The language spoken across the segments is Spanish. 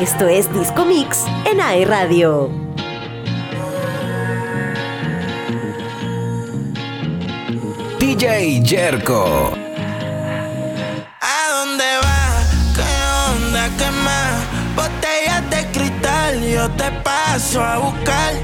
Esto es Disco Mix en AE Radio. DJ Jerko. ¿A dónde vas? ¿Qué onda? ¿Qué más? Botellas de cristal, yo te paso a buscar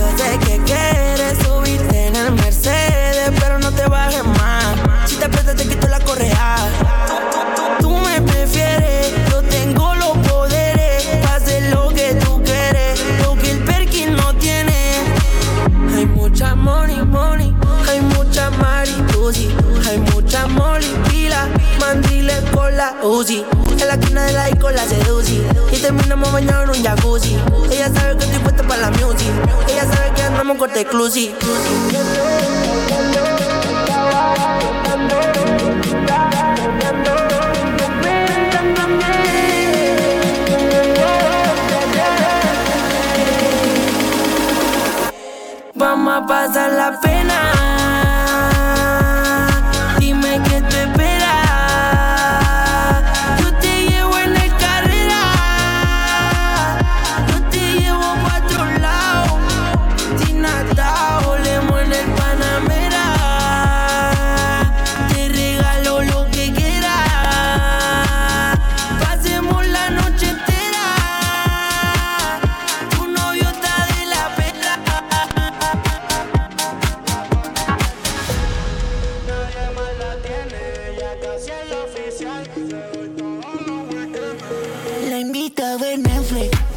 Yo sé que quieres subirte en el Mercedes, pero no te bajes más. Si te aprietas, te quito la correa. Tú, tú, tú me prefieres, yo tengo los poderes. Hacer lo que tú quieres, lo que el Perkin no tiene. Hay mucha money, money, hay mucha maritusi, hay mucha molipila, mandiles con la Uzi. En la esquina de la disco la y terminamos bañando en un jacuzzi. Ella sabe que estoy pa' la music. Ella sabe que andamos con exclusive. Vamos a pasar la pena. invitado en Netflix.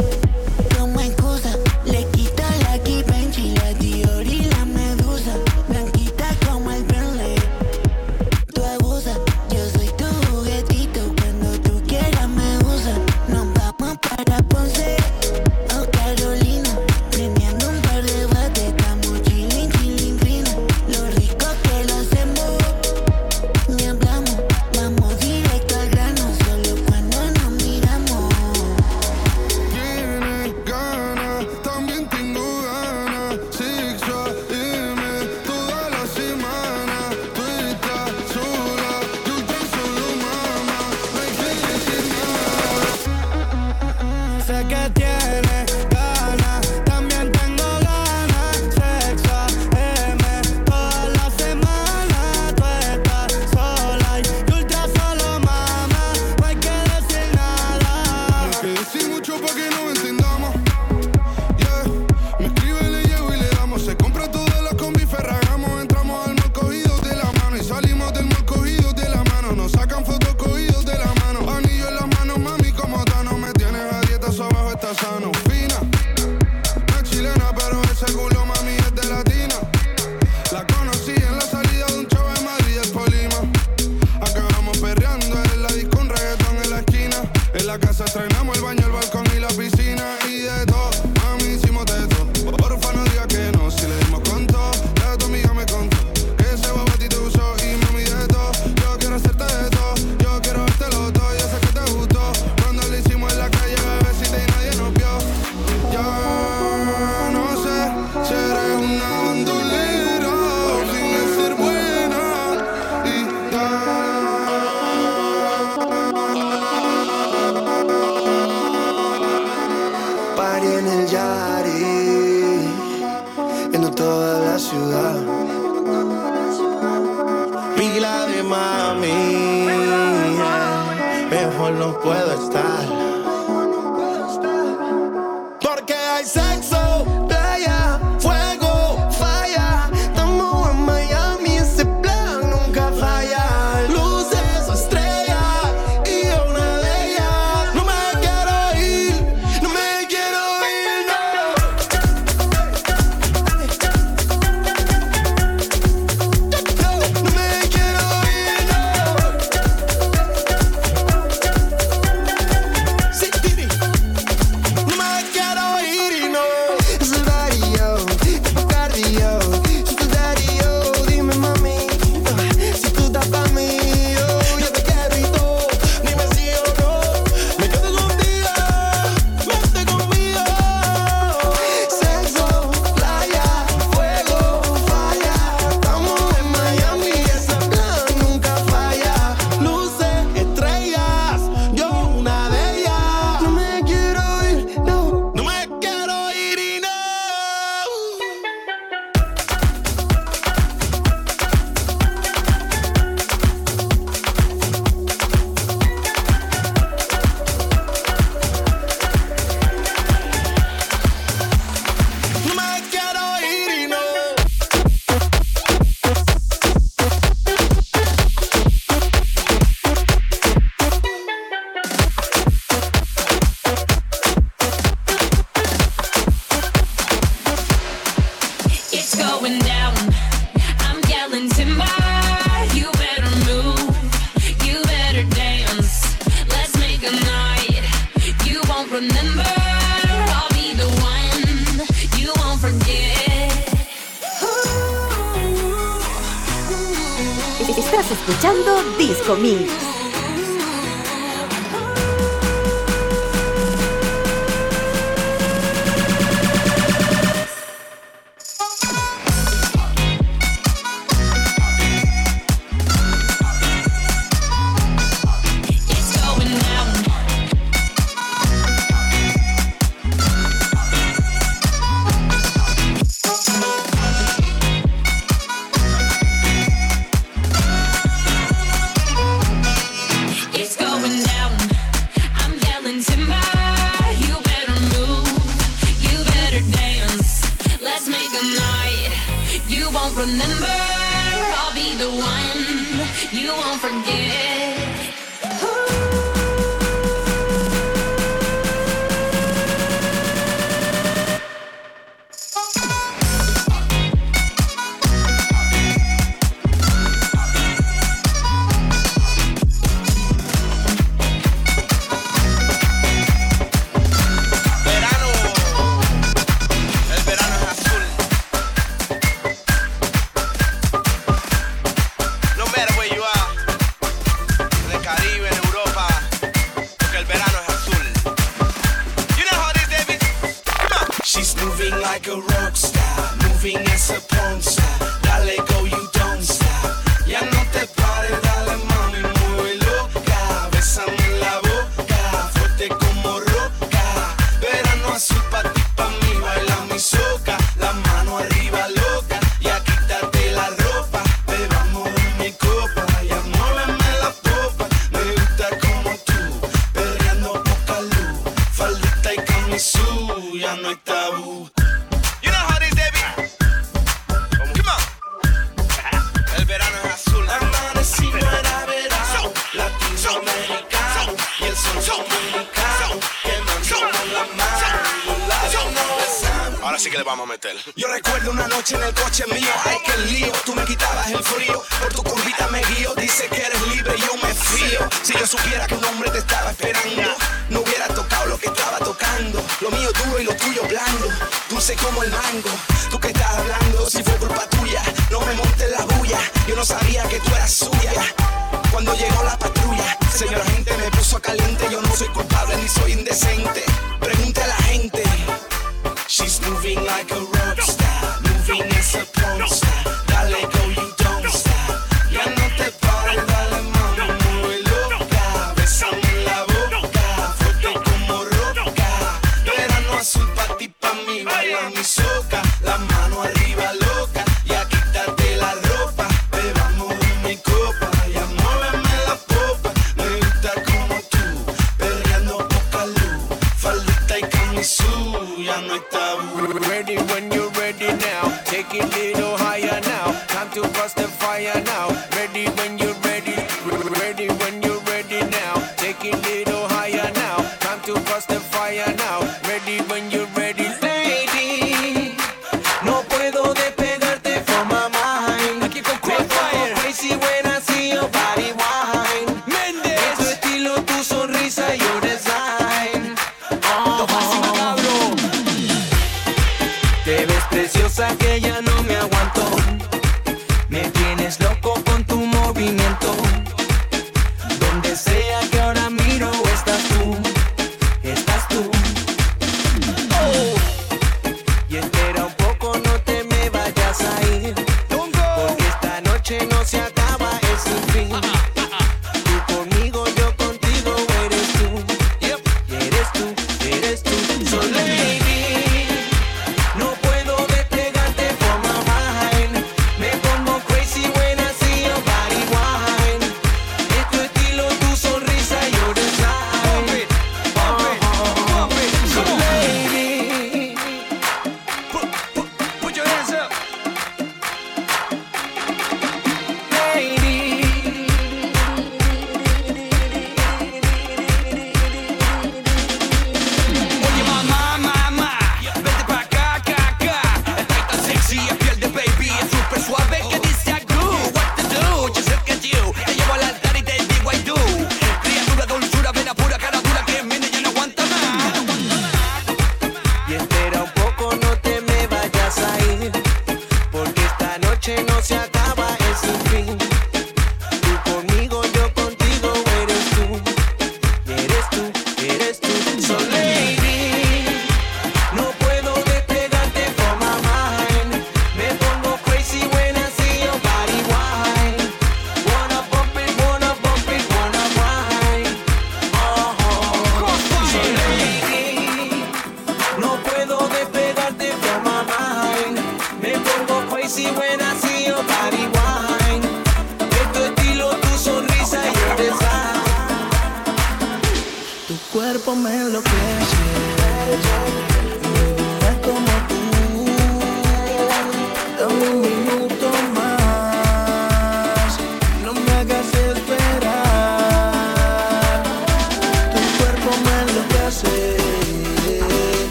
En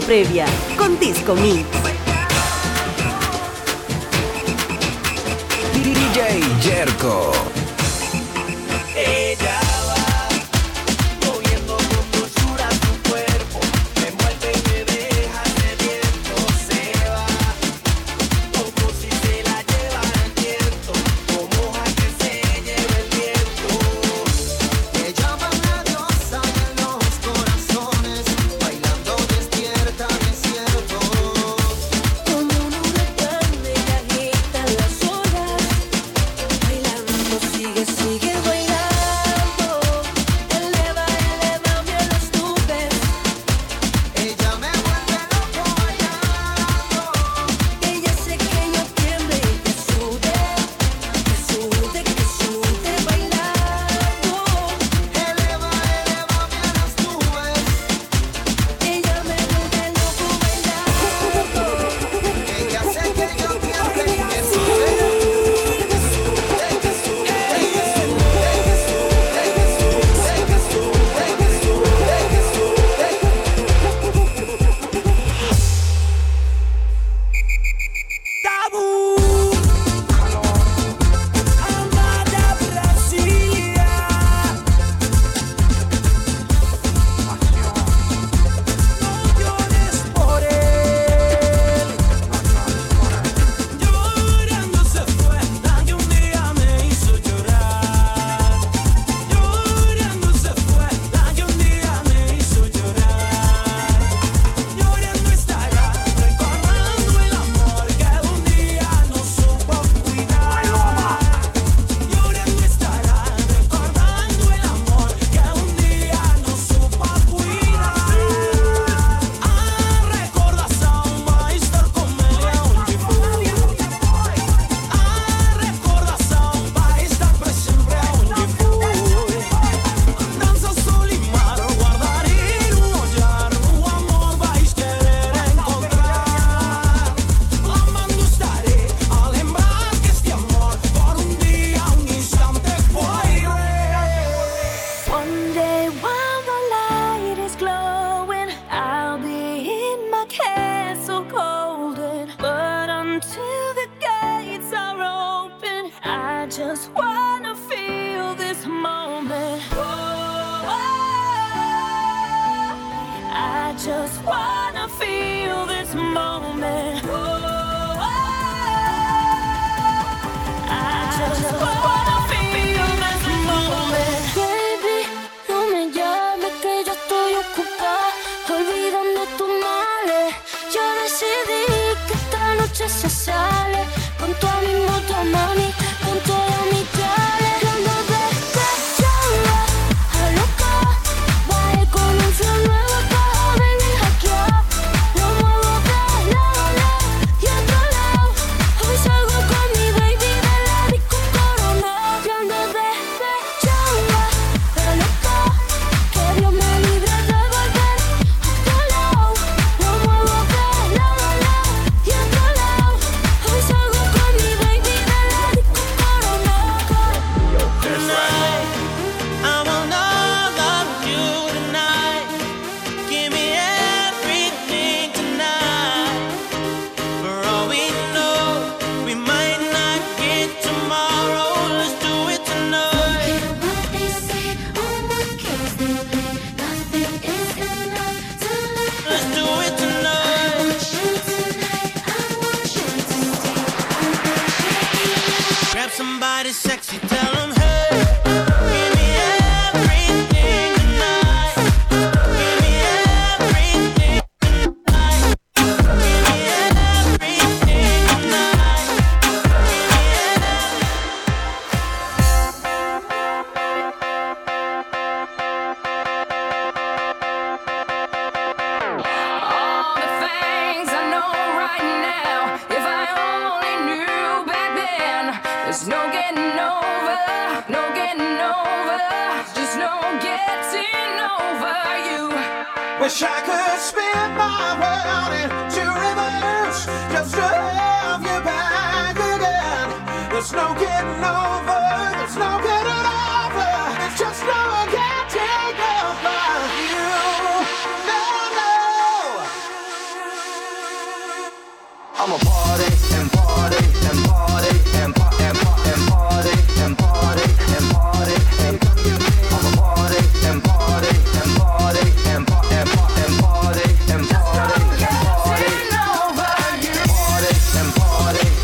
previa con Disco Mix. DJ Jerko.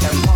And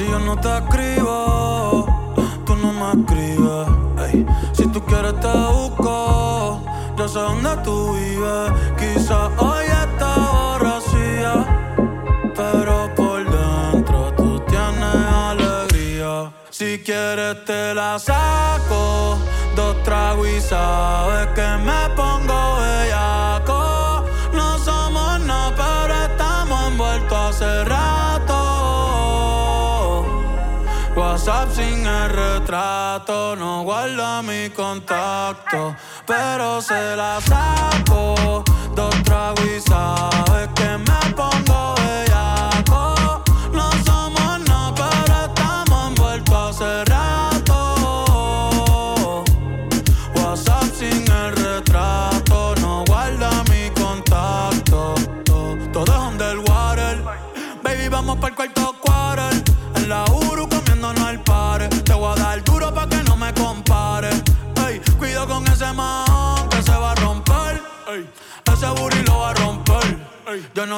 Si yo no te escribo, tú no me escribes. Si tú quieres te busco, yo sé dónde tú vives. Quizás hoy está borracía, pero por dentro tú tienes alegría. Si quieres te la saco, dos tragos y sabes que me pongo bellaco. WhatsApp sin el retrato, no guarda mi contacto, pero se la saco. Dos tragos y sabes que me pongo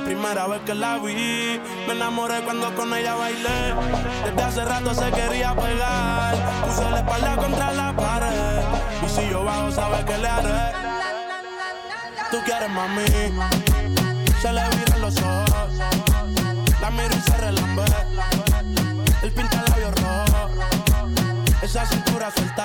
primera vez que la vi. Me enamoré cuando con ella bailé. Desde hace rato se quería pegar. Puse la espalda contra la pared. Y si yo bajo, sabes que le haré. Tú quieres mami. Se le viran los ojos. La miro y se relambe. El pinta labios rojo. Esa cintura suelta.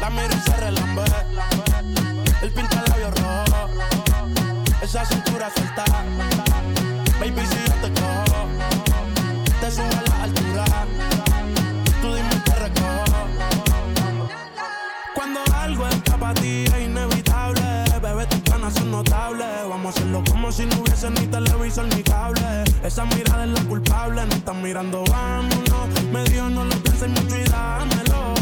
La miro y se relambe. El pinta labios rojo. Esa cintura suelta. Baby, si yo te cojo, te subo a la altura. Tú dime y te. Cuando algo está para ti es inevitable. Bebé, tus ganas son notables. Vamos a hacerlo como si no hubiese ni televisor ni cable. Esa mirada es la culpable. No están mirando, vámonos. Me dijo, no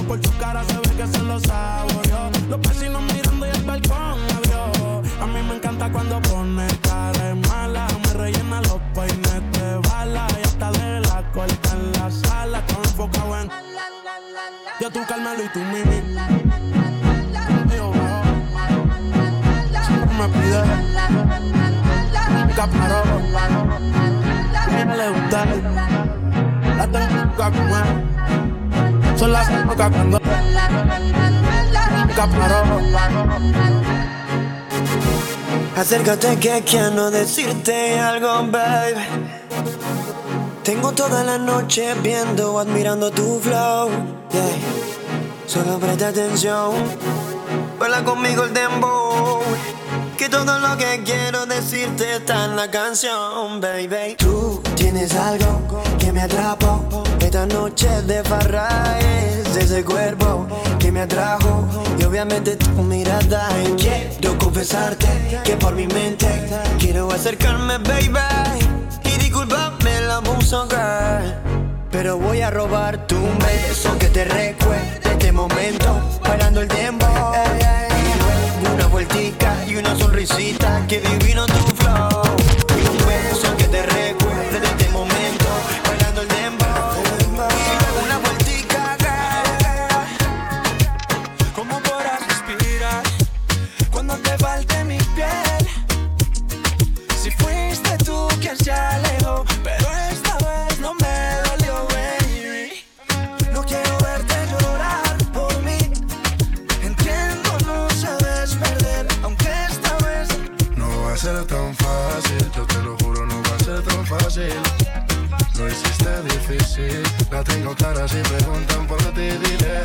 Por tu cara se ve que se lo saboreó. Los vecinos mirando y el balcón abrió. A mí me encanta cuando pone cara mala. Me rellena los peines de bala. Y hasta de la corta en la sala. Todo enfocado en. Yo tú Carmelo y tú Mimi. Yo me pide. Caparón. A le gusta. La tengo que. Son las. Acércate que quiero decirte algo, baby. Tengo toda la noche viendo, admirando tu flow. Solo presta atención. Baila conmigo el dembow. Que todo lo que quiero decirte está en la canción, baby. Tú tienes algo que me atrapó. Esta noche de farra es ese cuerpo que me atrajo. Y obviamente tu mirada. Quiero confesarte que por mi mente quiero acercarme, baby. Y disculpame abuso, girl. Pero voy a robar tu beso que te recuerde este momento bailando el luego una vueltica y una sonrisita que divino tu fácil. Lo hiciste difícil. La tengo clara si preguntan por ti, diré.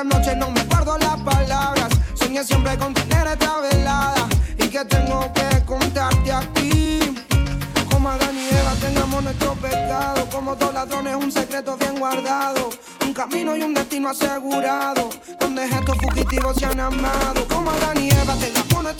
esta noche no me guardo las palabras. Soñé siempre con tener esta velada. Y que tengo que contarte aquí. Como Adán y Eva tengamos nuestro pecado. Como dos ladrones, un secreto bien guardado. Un camino y un destino asegurado. Donde estos fugitivos se han amado. Como Adán y Eva tengamos nuestro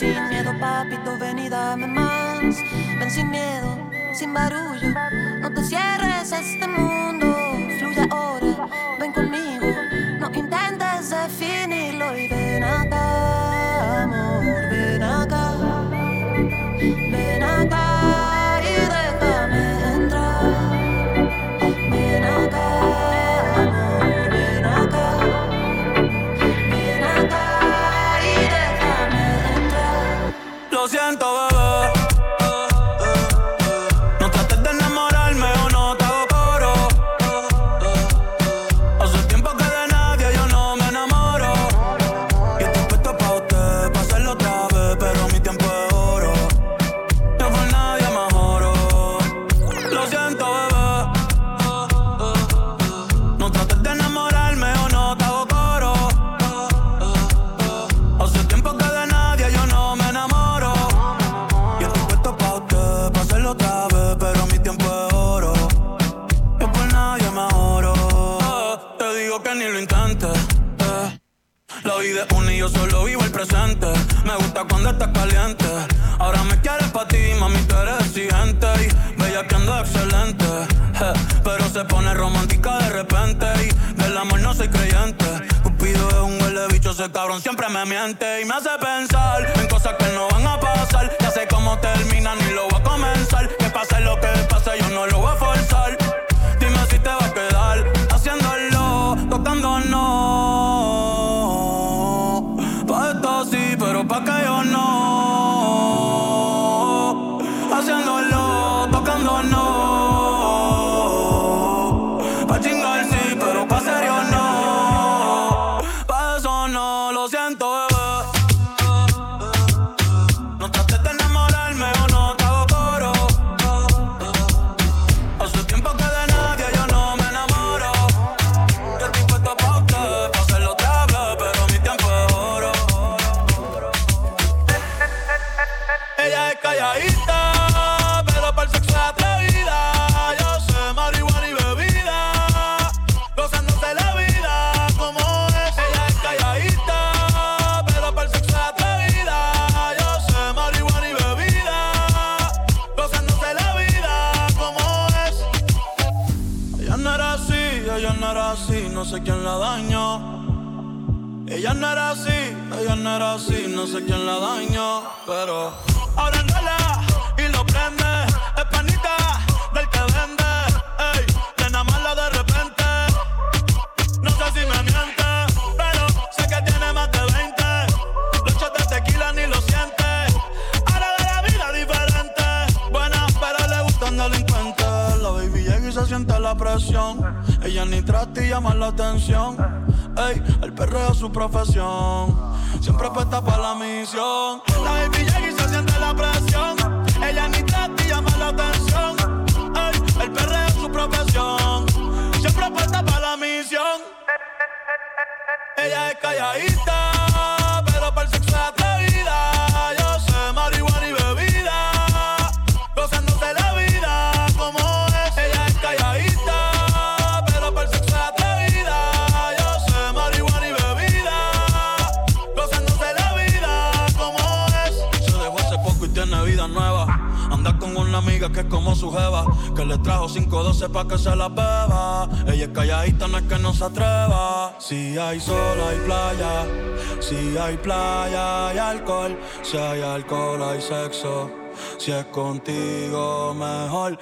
Sin miedo, papito, ven y dame más. Ven sin miedo, sin barullo. No te cierres a este mundo. amor no soy creyente. Cupido es un huele bicho, ese cabrón siempre me miente y me hace pensar en cosas que no van a pasar. Ya sé cómo terminan y lo voy a comenzar. Que pase lo que pase, yo no lo voy a forzar. Dime si te va a quedar haciéndolo, tocando no. Pa' esto sí, pero pa' que yo no. no así, no sé quién la dañó, pero ahora enrola y lo prende. Es panita del que vende, ey, nena mala de repente. No sé si me miente, pero sé que tiene más de 20. Los shots de tequila ni lo siente. Ahora de la vida diferente. Buena, pero le gustan delincuentes. La baby llega y se siente la presión. Ella ni trata y llama la atención. Ey, el perreo es su profesión Si hay playa, hay alcohol. Si hay alcohol, hay sexo. Si es contigo, mejor.